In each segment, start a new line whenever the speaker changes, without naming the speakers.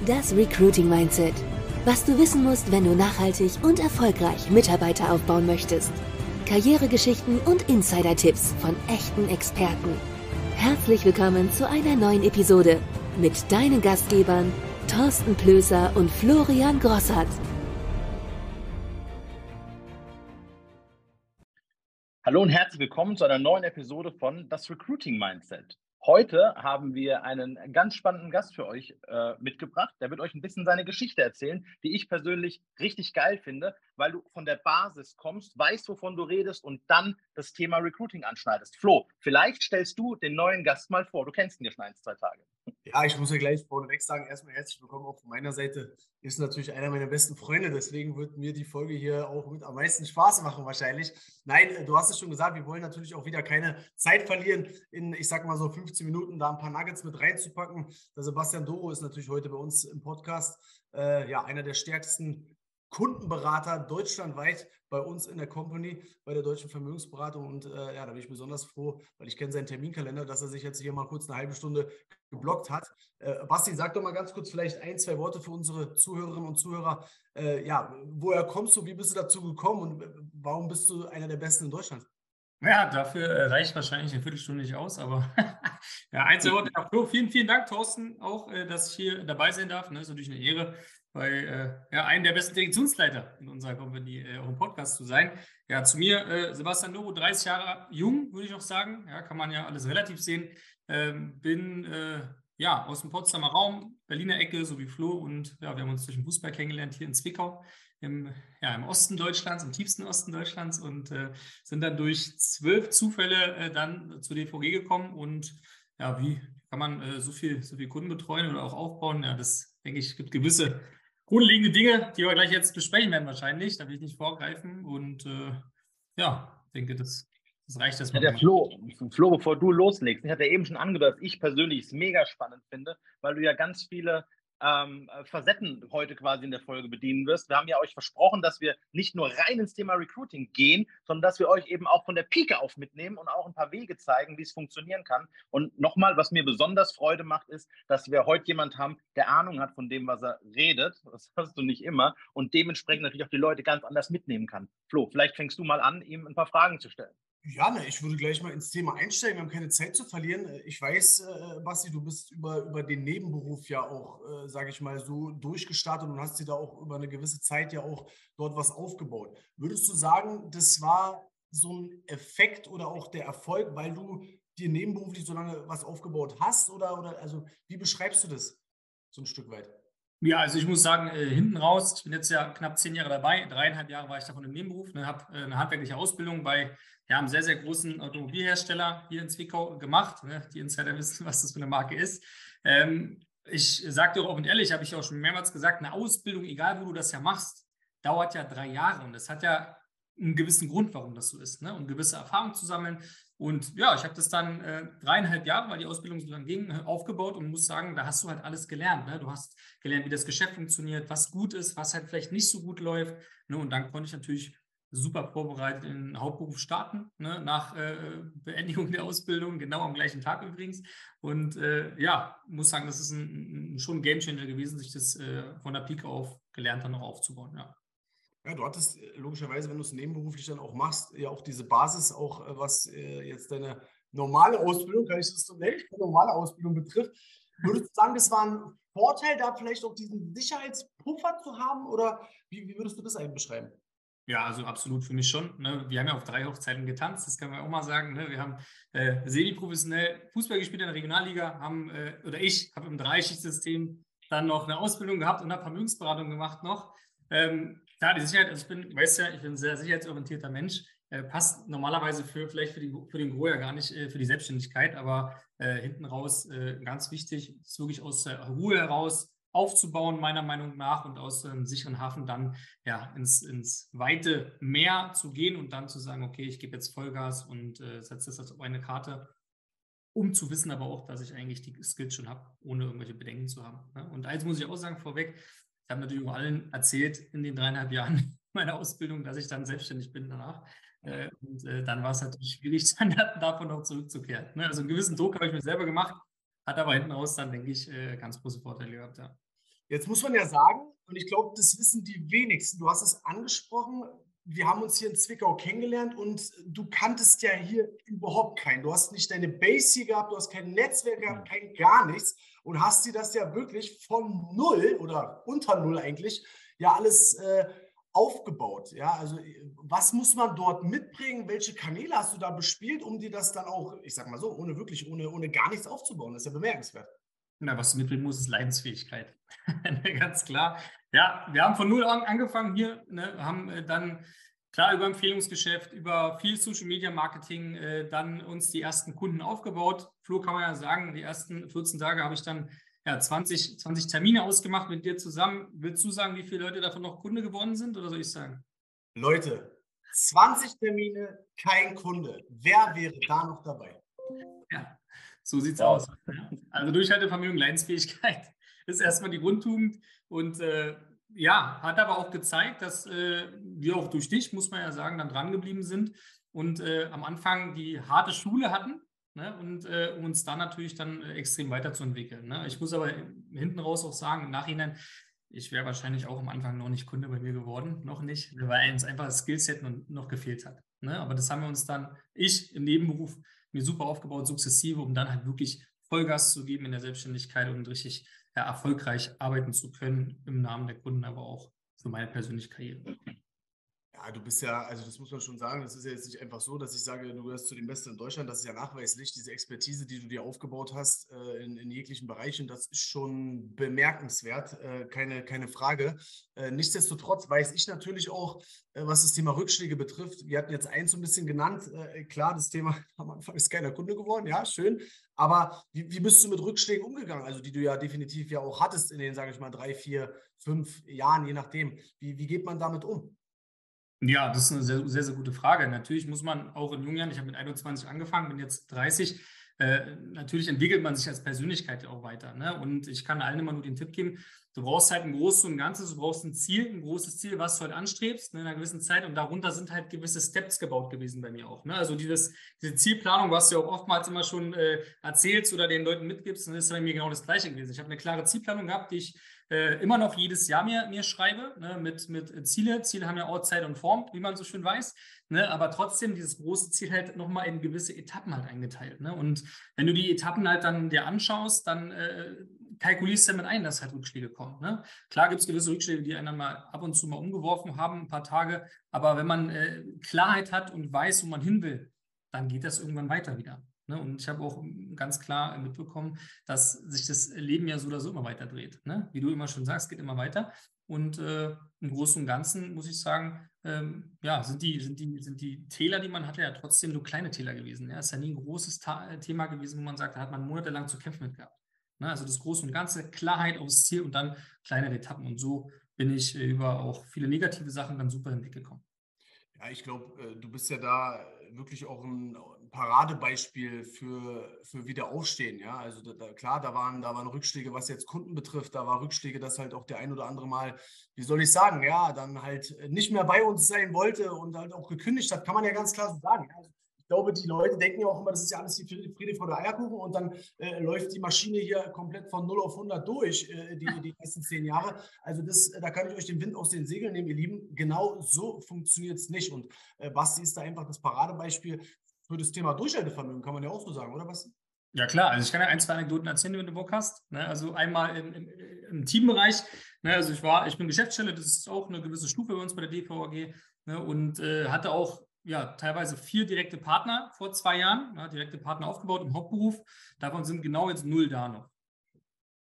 Das Recruiting Mindset. Was du wissen musst, wenn du nachhaltig und erfolgreich Mitarbeiter aufbauen möchtest. Karrieregeschichten und Insider-Tipps von echten Experten. Herzlich willkommen zu einer neuen Episode mit deinen Gastgebern Thorsten Plöser und Florian Grossart.
Hallo und herzlich willkommen zu einer neuen Episode von Das Recruiting Mindset. Heute haben wir einen ganz spannenden Gast für euch äh, mitgebracht. Der wird euch ein bisschen seine Geschichte erzählen, die ich persönlich richtig geil finde, weil du von der Basis kommst, weißt, wovon du redest und dann das Thema Recruiting anschneidest. Flo, vielleicht stellst du den neuen Gast mal vor. Du kennst ihn ja schon ein, zwei Tage.
Ja, ich muss ja gleich vorneweg sagen, erstmal herzlich willkommen auch von meiner Seite. Ist natürlich einer meiner besten Freunde, deswegen wird mir die Folge hier auch mit am meisten Spaß machen wahrscheinlich. Nein, äh, du hast es schon gesagt, wir wollen natürlich auch wieder keine Zeit verlieren, in, ich sag mal so 15 Minuten da ein paar Nuggets mit reinzupacken. Der Sebastian Doro ist natürlich heute bei uns im Podcast. Äh, ja, einer der stärksten Kundenberater deutschlandweit bei uns in der Company, bei der Deutschen Vermögensberatung. Und äh, ja, da bin ich besonders froh, weil ich kenne seinen Terminkalender, dass er sich jetzt hier mal kurz eine halbe Stunde geblockt hat. Äh, Basti, sag doch mal ganz kurz vielleicht ein, zwei Worte für unsere Zuhörerinnen und Zuhörer. Äh, ja, woher kommst du, wie bist du dazu gekommen und äh, warum bist du einer der Besten in Deutschland?
Ja, dafür äh, reicht wahrscheinlich eine Viertelstunde nicht aus, aber ja, eins Wort. Vielen, vielen Dank, Thorsten, auch, äh, dass ich hier dabei sein darf. Ne? ist natürlich eine Ehre bei äh, ja, einem der besten Direktionsleiter in unserer Company auch im Podcast zu sein. Ja, zu mir, Sebastian Novo, 30 Jahre jung, würde ich auch sagen. Ja, kann man ja alles relativ sehen. Ähm, bin ja aus dem Potsdamer Raum, Berliner Ecke, so wie Flo. Und ja, wir haben uns durch den Fußball kennengelernt hier in Zwickau, im, ja, im Osten Deutschlands, im tiefsten Osten Deutschlands und äh, sind dann durch zwölf Zufälle äh, dann zu DVG gekommen. Und ja, wie kann man so viel, so viel Kunden betreuen oder auch aufbauen? Ja, das denke ich, gibt gewisse grundlegende Dinge, die wir gleich jetzt besprechen werden wahrscheinlich. Da will ich nicht vorgreifen. Und äh, ja, denke, das, das reicht
erstmal. Ja, der Flo, Flo, bevor du loslegst, ich hatte eben schon angedeutet, dass ich persönlich es mega spannend finde, weil du ja ganz viele ähm, äh, Facetten heute quasi in der Folge bedienen wirst. Wir haben ja euch versprochen, dass wir nicht nur rein ins Thema Recruiting gehen, sondern dass wir euch eben auch von der Pike auf mitnehmen und auch ein paar Wege zeigen, wie es funktionieren kann. Und nochmal, was mir besonders Freude macht, ist, dass wir heute jemand haben, der Ahnung hat von dem, was er redet. Das hast du nicht immer. Und dementsprechend natürlich auch die Leute ganz anders mitnehmen kann. Flo, vielleicht fängst du mal an, ihm ein paar Fragen zu stellen.
Ja, ne, ich würde gleich mal ins Thema einsteigen. Wir haben keine Zeit zu verlieren. Äh, ich weiß, äh, Basti, du bist über, über den Nebenberuf ja auch, äh, sage ich mal, so durchgestartet und hast dir da auch über eine gewisse Zeit ja auch dort was aufgebaut. Würdest du sagen, das war so ein Effekt oder auch der Erfolg, weil du dir nebenberuflich so lange was aufgebaut hast? Oder, oder also wie beschreibst du das so ein Stück weit?
Ja, also ich muss sagen, äh, hinten raus, ich bin jetzt ja knapp zehn Jahre dabei, dreieinhalb Jahre war ich davon im Nebenberuf, ne, habe äh, eine handwerkliche Ausbildung bei ja, einem sehr, sehr großen Automobilhersteller hier in Zwickau gemacht. Ne, die Insider wissen, was das für eine Marke ist. Ähm, ich sage dir auch offen ehrlich, habe ich auch schon mehrmals gesagt, eine Ausbildung, egal wo du das ja machst, dauert ja drei Jahre und das hat ja einen gewissen Grund, warum das so ist, ne? um gewisse Erfahrungen zu sammeln. Und ja, ich habe das dann äh, dreieinhalb Jahre, weil die Ausbildung so lang ging, aufgebaut und muss sagen, da hast du halt alles gelernt. Ne? Du hast gelernt, wie das Geschäft funktioniert, was gut ist, was halt vielleicht nicht so gut läuft. Ne? Und dann konnte ich natürlich super vorbereitet in den Hauptberuf starten, ne? nach äh, Beendigung der Ausbildung, genau am gleichen Tag übrigens. Und äh, ja, muss sagen, das ist ein, ein, schon ein Gamechanger gewesen, sich das äh, von der Pike auf gelernt dann noch aufzubauen. Ja.
Ja, du hattest äh, logischerweise, wenn du es nebenberuflich dann auch machst, ja auch diese Basis, auch äh, was äh, jetzt deine normale Ausbildung, kann ich das so nennen, normale Ausbildung betrifft. Würdest du sagen, das war ein Vorteil, da vielleicht auch diesen Sicherheitspuffer zu haben oder wie, wie würdest du das eigentlich beschreiben?
Ja, also absolut für mich schon. Ne? Wir haben ja auf drei Hochzeiten getanzt, das kann man auch mal sagen. Ne? Wir haben äh, semi-professionell Fußball gespielt in der Regionalliga, haben, äh, oder ich habe im Dreischichtsystem dann noch eine Ausbildung gehabt und habe Vermögensberatung gemacht noch. Ähm, klar, die Sicherheit, also ich bin, weißt ja, ich bin ein sehr sicherheitsorientierter Mensch, äh, passt normalerweise für vielleicht für, die, für den Gro ja gar nicht äh, für die Selbstständigkeit, aber äh, hinten raus äh, ganz wichtig, ist wirklich aus der Ruhe heraus aufzubauen, meiner Meinung nach, und aus einem sicheren Hafen dann ja ins, ins weite Meer zu gehen und dann zu sagen, okay, ich gebe jetzt Vollgas und äh, setze das auf eine Karte, um zu wissen aber auch, dass ich eigentlich die Skills schon habe, ohne irgendwelche Bedenken zu haben. Ne? Und eins muss ich auch sagen vorweg, ich habe natürlich auch allen erzählt in den dreieinhalb Jahren meiner Ausbildung, dass ich dann selbstständig bin danach. Äh, und äh, dann war es natürlich schwierig, dann davon noch zurückzukehren. Ne? Also einen gewissen Druck habe ich mir selber gemacht, hat aber hinten raus dann, denke ich, äh, ganz große Vorteile gehabt. Ja.
Jetzt muss man ja sagen, und ich glaube, das wissen die wenigsten, du hast es angesprochen, wir haben uns hier in Zwickau kennengelernt und du kanntest ja hier überhaupt keinen. Du hast nicht deine Base hier gehabt, du hast kein Netzwerk gehabt, kein gar nichts und hast dir das ja wirklich von null oder unter null eigentlich ja alles äh, aufgebaut. Ja, also was muss man dort mitbringen? Welche Kanäle hast du da bespielt, um dir das dann auch, ich sag mal so, ohne wirklich, ohne, ohne gar nichts aufzubauen? Das ist ja bemerkenswert.
Na, was du mitbringen musst, ist Leidensfähigkeit. Ganz klar. Ja, wir haben von null an angefangen hier, ne, haben äh, dann klar über Empfehlungsgeschäft, über viel Social Media Marketing äh, dann uns die ersten Kunden aufgebaut. Flo kann man ja sagen, die ersten 14 Tage habe ich dann ja, 20, 20 Termine ausgemacht mit dir zusammen. Willst du sagen, wie viele Leute davon noch Kunde geworden sind oder soll ich sagen?
Leute, 20 Termine, kein Kunde. Wer wäre da noch dabei?
Ja, so sieht's wow. aus. Also Durchhaltevermögen, Leidensfähigkeit ist erstmal die Grundtugend und äh, ja, hat aber auch gezeigt, dass äh, wir auch durch dich, muss man ja sagen, dann dran geblieben sind und äh, am Anfang die harte Schule hatten ne, und äh, uns dann natürlich dann äh, extrem weiterzuentwickeln. Ne? Ich muss aber hinten raus auch sagen, im Nachhinein, ich wäre wahrscheinlich auch am Anfang noch nicht Kunde bei mir geworden, noch nicht, weil uns einfach das Skillset noch gefehlt hat. Ne? Aber das haben wir uns dann, ich im Nebenberuf, mir super aufgebaut, sukzessive, um dann halt wirklich Vollgas zu geben in der Selbstständigkeit und richtig ja, erfolgreich arbeiten zu können im Namen der Kunden, aber auch für meine persönliche Karriere.
Ja, du bist ja, also das muss man schon sagen, das ist ja jetzt nicht einfach so, dass ich sage, du gehörst zu den Besten in Deutschland. Das ist ja nachweislich, diese Expertise, die du dir aufgebaut hast äh, in, in, jeglichen Bereichen, das ist schon bemerkenswert, äh, keine, keine Frage. Äh, nichtsdestotrotz weiß ich natürlich auch, äh, was das Thema Rückschläge betrifft. Wir hatten jetzt eins so ein bisschen genannt. Äh, klar, das Thema am Anfang ist keiner Kunde geworden, ja, schön. Aber wie, wie bist du mit Rückschlägen umgegangen? Also die du ja definitiv ja auch hattest in den, sage ich mal, drei, vier, fünf Jahren, je nachdem. Wie, wie geht man damit um?
Ja, das ist eine sehr, sehr, sehr gute Frage. Natürlich muss man auch in jungen Jahren, ich habe mit 21 angefangen, bin jetzt 30, äh, natürlich entwickelt man sich als Persönlichkeit ja auch weiter. Ne? Und ich kann allen immer nur den Tipp geben, du brauchst halt ein großes und Ganzes, du brauchst ein Ziel, ein großes Ziel, was du halt anstrebst ne, in einer gewissen Zeit. Und darunter sind halt gewisse Steps gebaut gewesen bei mir auch. Ne? Also dieses, diese Zielplanung, was du ja auch oftmals immer schon äh, erzählst oder den Leuten mitgibst, dann ist bei mir genau das Gleiche gewesen. Ich habe eine klare Zielplanung gehabt, die ich äh, immer noch jedes Jahr mir, mir schreibe, ne, mit, mit Ziele. Ziele haben ja auch Zeit und Form, wie man so schön weiß. Ne, aber trotzdem dieses große Ziel halt nochmal in gewisse Etappen halt eingeteilt. Ne? Und wenn du die Etappen halt dann dir anschaust, dann äh, kalkulierst du damit ein, dass halt Rückschläge kommen. Ne? Klar gibt es gewisse Rückschläge, die einen dann mal ab und zu mal umgeworfen haben, ein paar Tage. Aber wenn man äh, Klarheit hat und weiß, wo man hin will, dann geht das irgendwann weiter wieder. Ne? Und ich habe auch ganz klar mitbekommen, dass sich das Leben ja so oder so immer weiter dreht. Ne? Wie du immer schon sagst, geht immer weiter. Und äh, im Großen und Ganzen muss ich sagen, ähm, ja, sind die, sind, die, sind die Täler, die man hatte, ja trotzdem nur kleine Täler gewesen. Ja, ist ja nie ein großes Ta Thema gewesen, wo man sagt, da hat man monatelang zu kämpfen mit gehabt. Ne? Also das Große und Ganze, Klarheit aufs Ziel und dann kleinere Etappen. Und so bin ich über auch viele negative Sachen dann super hinweggekommen.
Ja, ich glaube, äh, du bist ja da wirklich auch ein Paradebeispiel für, für Wiederaufstehen. Ja, also da, da, klar, da waren, da waren Rückschläge, was jetzt Kunden betrifft. Da war Rückschläge, dass halt auch der ein oder andere Mal, wie soll ich sagen, ja, dann halt nicht mehr bei uns sein wollte und halt auch gekündigt hat, kann man ja ganz klar so sagen. Also ich glaube, die Leute denken ja auch immer, das ist ja alles die Friede vor der Eierkuchen und dann äh, läuft die Maschine hier komplett von 0 auf 100 durch, äh, die, die nächsten zehn Jahre. Also das, da kann ich euch den Wind aus den Segeln nehmen, ihr Lieben. Genau so funktioniert es nicht. Und äh, Basti ist da einfach das Paradebeispiel für das Thema Durchhaltevermögen, kann man ja auch so sagen, oder Basti?
Ja klar, also ich kann ja ein, zwei Anekdoten erzählen, wenn du Bock hast. Ne? Also einmal im, im, im Teambereich, ne? also ich war, ich bin Geschäftsstelle, das ist auch eine gewisse Stufe bei uns bei der DVAG ne? und äh, hatte auch ja, teilweise vier direkte Partner vor zwei Jahren, ja, direkte Partner aufgebaut im Hauptberuf. Davon sind genau jetzt null da noch.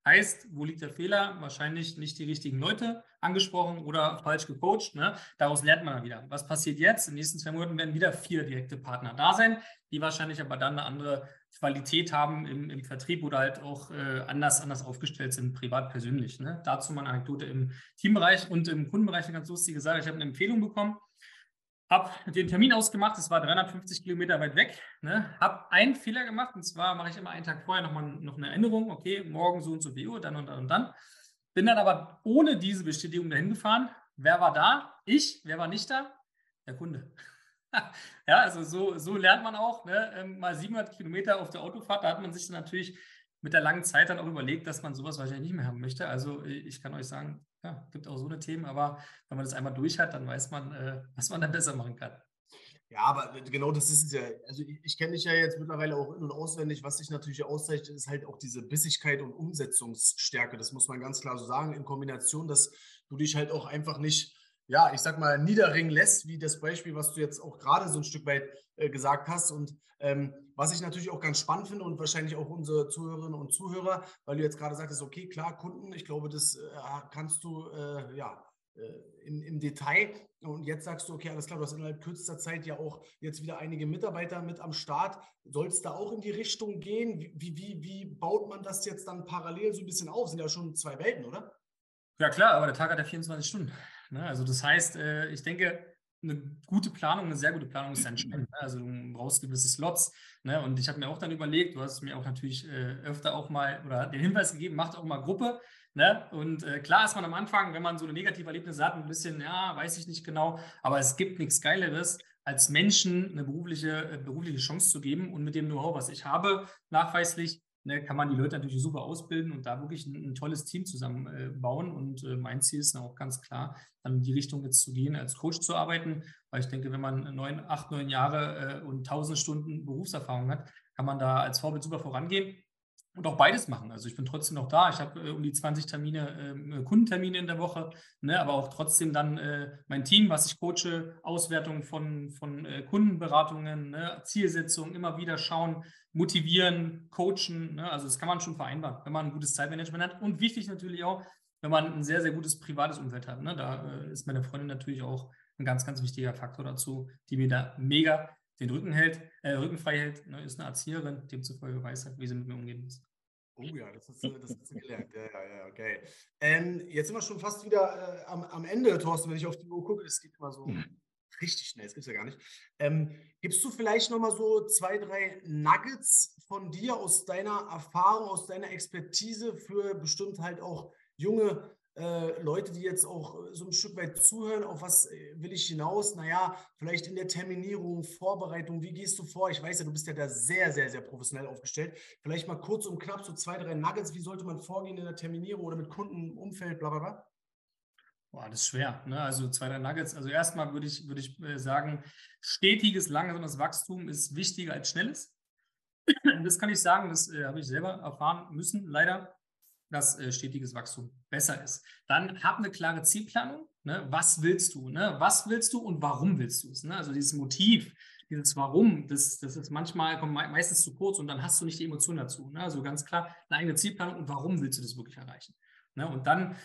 Heißt, wo liegt der Fehler? Wahrscheinlich nicht die richtigen Leute angesprochen oder falsch gecoacht. Ne? Daraus lernt man dann wieder. Was passiert jetzt? In den nächsten zwei Monaten werden wieder vier direkte Partner da sein, die wahrscheinlich aber dann eine andere Qualität haben im, im Vertrieb oder halt auch äh, anders, anders aufgestellt sind, privat, persönlich. Ne? Dazu mal eine Anekdote im Teambereich und im Kundenbereich eine ganz lustige Sache. Ich habe eine Empfehlung bekommen habe den Termin ausgemacht, es war 350 Kilometer weit weg. Ne? Habe einen Fehler gemacht und zwar mache ich immer einen Tag vorher nochmal noch eine Erinnerung, okay, morgen so und so viel Uhr, dann und dann und dann. Bin dann aber ohne diese Bestätigung dahin gefahren. Wer war da? Ich. Wer war nicht da? Der Kunde. ja, also so, so lernt man auch. Ne? Ähm, mal 700 Kilometer auf der Autofahrt, da hat man sich dann natürlich mit der langen Zeit dann auch überlegt, dass man sowas wahrscheinlich nicht mehr haben möchte. Also ich kann euch sagen, ja, gibt auch so eine Themen, aber wenn man das einmal durch hat, dann weiß man, äh, was man dann besser machen kann.
Ja, aber genau das ist es ja. Also ich, ich kenne dich ja jetzt mittlerweile auch in- und auswendig. Was dich natürlich auszeichnet, ist halt auch diese Bissigkeit und Umsetzungsstärke. Das muss man ganz klar so sagen. In Kombination, dass du dich halt auch einfach nicht, ja, ich sag mal, niederringen lässt, wie das Beispiel, was du jetzt auch gerade so ein Stück weit äh, gesagt hast. Und ähm, was ich natürlich auch ganz spannend finde und wahrscheinlich auch unsere Zuhörerinnen und Zuhörer, weil du jetzt gerade sagtest, okay, klar, Kunden, ich glaube, das äh, kannst du, äh, ja, äh, im, im Detail. Und jetzt sagst du, okay, alles klar, du hast innerhalb kürzester Zeit ja auch jetzt wieder einige Mitarbeiter mit am Start. Soll es da auch in die Richtung gehen? Wie, wie, wie baut man das jetzt dann parallel so ein bisschen auf? Sind ja schon zwei Welten, oder?
Ja, klar, aber der Tag hat ja 24 Stunden. Ne? Also, das heißt, ich denke, eine gute Planung, eine sehr gute Planung ist entscheidend. Ne? Also du brauchst gewisse Slots. Ne? Und ich habe mir auch dann überlegt, du hast mir auch natürlich äh, öfter auch mal oder den Hinweis gegeben, macht auch mal Gruppe. Ne? Und äh, klar ist man am Anfang, wenn man so eine negative Erlebnisse hat, ein bisschen, ja, weiß ich nicht genau, aber es gibt nichts Geileres, als Menschen eine berufliche, äh, berufliche Chance zu geben und mit dem Know-how, was ich habe, nachweislich, ne, kann man die Leute natürlich super ausbilden und da wirklich ein, ein tolles Team zusammenbauen. Äh, und äh, mein Ziel ist auch ganz klar, dann in die Richtung jetzt zu gehen, als Coach zu arbeiten, weil ich denke, wenn man neun, acht, neun Jahre äh, und tausend Stunden Berufserfahrung hat, kann man da als Vorbild super vorangehen und auch beides machen. Also ich bin trotzdem noch da. Ich habe äh, um die 20 Termine, äh, Kundentermine in der Woche, ne, aber auch trotzdem dann äh, mein Team, was ich coache, Auswertung von, von äh, Kundenberatungen, ne, Zielsetzungen, immer wieder schauen, motivieren, coachen. Ne, also das kann man schon vereinbaren, wenn man ein gutes Zeitmanagement hat. Und wichtig natürlich auch, wenn man ein sehr, sehr gutes privates Umfeld hat. Ne, da äh, ist meine Freundin natürlich auch ein ganz, ganz wichtiger Faktor dazu, die mir da mega den Rücken hält, äh, Rücken frei hält, ne, ist eine Erzieherin, demzufolge weiß halt, wie sie mit mir umgehen muss.
Oh ja, das hast du, das hast du gelernt. Ja, ja, ja, geil. Ähm, jetzt sind wir schon fast wieder äh, am, am Ende, Thorsten, wenn ich auf die Uhr gucke. Es geht immer so mhm. richtig schnell, das gibt es ja gar nicht. Ähm, gibst du vielleicht nochmal so zwei, drei Nuggets von dir aus deiner Erfahrung, aus deiner Expertise für bestimmt halt auch junge äh, Leute, die jetzt auch äh, so ein Stück weit zuhören, auf was äh, will ich hinaus? Naja, vielleicht in der Terminierung, Vorbereitung, wie gehst du vor? Ich weiß ja, du bist ja da sehr, sehr, sehr professionell aufgestellt. Vielleicht mal kurz und knapp so zwei, drei Nuggets, wie sollte man vorgehen in der Terminierung oder mit Kundenumfeld, bla bla bla?
Boah, das ist schwer. Ne? Also zwei, drei Nuggets. Also erstmal würde ich, würde ich sagen, stetiges, langsames Wachstum ist wichtiger als schnelles. Das kann ich sagen, das äh, habe ich selber erfahren müssen, leider dass äh, stetiges Wachstum besser ist. Dann hab eine klare Zielplanung. Ne? Was willst du? Ne? Was willst du und warum willst du es? Ne? Also dieses Motiv, dieses Warum, das, das ist manchmal kommt meistens zu kurz und dann hast du nicht die Emotion dazu. Ne? Also ganz klar eine eigene Zielplanung und warum willst du das wirklich erreichen? Ne? Und dann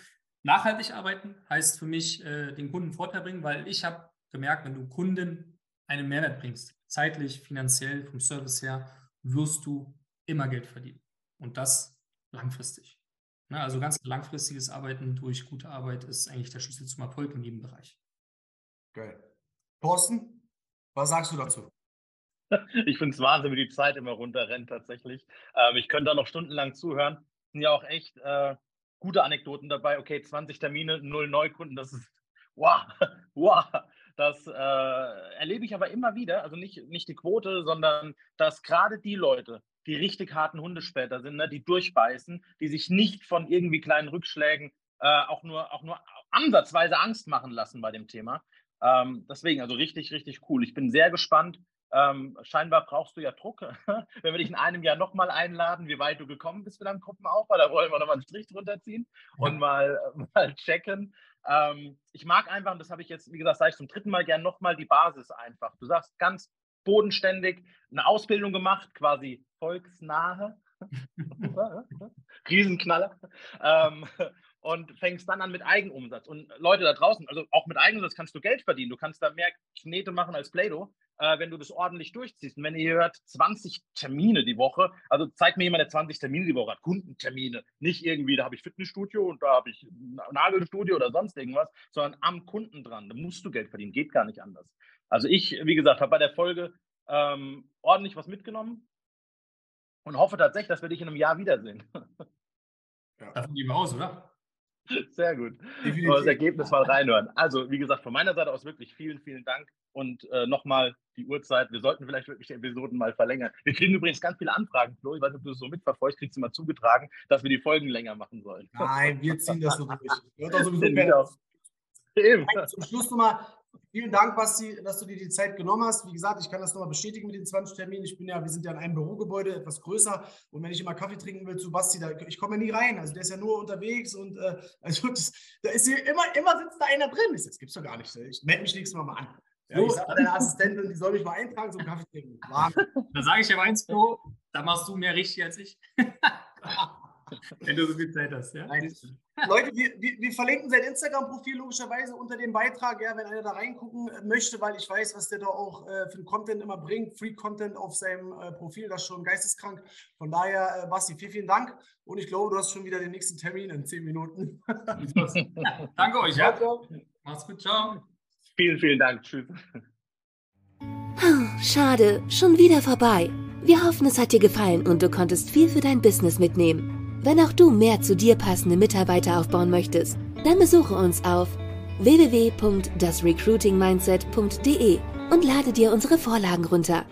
nachhaltig arbeiten heißt für mich äh, den Kunden Vorteil bringen, weil ich habe gemerkt, wenn du Kunden einen Mehrwert bringst, zeitlich, finanziell, vom Service her, wirst du immer Geld verdienen. Und das langfristig. Ne, also ganz langfristiges Arbeiten durch gute Arbeit ist eigentlich der Schlüssel zum Erfolg in jedem Bereich.
Geil. Thorsten, was sagst du dazu?
Ich finde es Wahnsinn, wie die Zeit immer runterrennt tatsächlich. Ähm, ich könnte da noch stundenlang zuhören. Es sind ja auch echt äh, gute Anekdoten dabei. Okay, 20 Termine, null Neukunden, das ist wow, wow. Das äh, erlebe ich aber immer wieder. Also nicht, nicht die Quote, sondern dass gerade die Leute, die richtig harten Hundespäter sind, ne, die durchbeißen, die sich nicht von irgendwie kleinen Rückschlägen äh, auch, nur, auch nur ansatzweise Angst machen lassen bei dem Thema. Ähm, deswegen, also richtig, richtig cool. Ich bin sehr gespannt. Ähm, scheinbar brauchst du ja Druck. Wenn wir dich in einem Jahr nochmal einladen, wie weit du gekommen bist mit deinem Gruppenaufbau, da wollen wir nochmal einen Strich drunter ziehen ja. und mal, mal checken. Ähm, ich mag einfach, und das habe ich jetzt, wie gesagt, sage ich zum dritten Mal gern nochmal, die Basis einfach. Du sagst ganz bodenständig, eine Ausbildung gemacht, quasi volksnahe, Riesenknaller, ähm, und fängst dann an mit Eigenumsatz. Und Leute da draußen, also auch mit Eigenumsatz kannst du Geld verdienen. Du kannst da mehr Knete machen als Play-Doh, äh, wenn du das ordentlich durchziehst. Und wenn ihr hört, 20 Termine die Woche, also zeigt mir jemand, der 20 Termine die Woche hat, Kundentermine. Nicht irgendwie, da habe ich Fitnessstudio und da habe ich Nagelstudio oder sonst irgendwas, sondern am Kunden dran. Da musst du Geld verdienen, geht gar nicht anders. Also ich, wie gesagt, habe bei der Folge ähm, ordentlich was mitgenommen und hoffe tatsächlich, dass wir dich in einem Jahr wiedersehen.
Ja. Davon gehen wir aus, oder?
Sehr gut. Definitiv. Das Ergebnis mal reinhören. Also, wie gesagt, von meiner Seite aus wirklich vielen, vielen Dank. Und äh, nochmal die Uhrzeit. Wir sollten vielleicht wirklich die Episoden mal verlängern. Wir kriegen übrigens ganz viele Anfragen, Flo. Ich weiß nicht, ob du es so mitverfolgst, kriegst du mal zugetragen, dass wir die Folgen länger machen sollen.
Nein, wir ziehen das so durch. Hört auch sowieso. Eben. Zum Schluss nochmal Vielen Dank, Basti, dass du dir die Zeit genommen hast. Wie gesagt, ich kann das nochmal bestätigen mit den 20 Terminen. Ich bin ja, wir sind ja in einem Bürogebäude, etwas größer. Und wenn ich immer Kaffee trinken will zu Basti, da, ich komme ja nie rein. Also der ist ja nur unterwegs und äh, also das, da ist hier immer, immer sitzt da einer drin. Das gibt's doch gar nicht. Ich melde mich nächstes Mal mal an. Ja, ich sage deiner Assistentin, die soll mich mal eintragen zum Kaffee trinken.
Da sage ich ja eins, Flo, da machst du mehr richtig als ich. Wenn du so viel Zeit hast, ja? Nein.
Leute, wir, wir, verlinken sein Instagram-Profil logischerweise unter dem Beitrag, ja, wenn einer da reingucken möchte, weil ich weiß, was der da auch äh, für Content immer bringt. Free Content auf seinem äh, Profil, das ist schon geisteskrank. Von daher, äh, Basti, vielen, vielen Dank. Und ich glaube, du hast schon wieder den nächsten Termin in zehn Minuten.
Danke euch, ja. Macht's gut, ciao.
Vielen, vielen Dank. Tschüss.
Schade, schon wieder vorbei. Wir hoffen, es hat dir gefallen und du konntest viel für dein Business mitnehmen. Wenn auch du mehr zu dir passende Mitarbeiter aufbauen möchtest, dann besuche uns auf www.dasrecruitingmindset.de und lade dir unsere Vorlagen runter.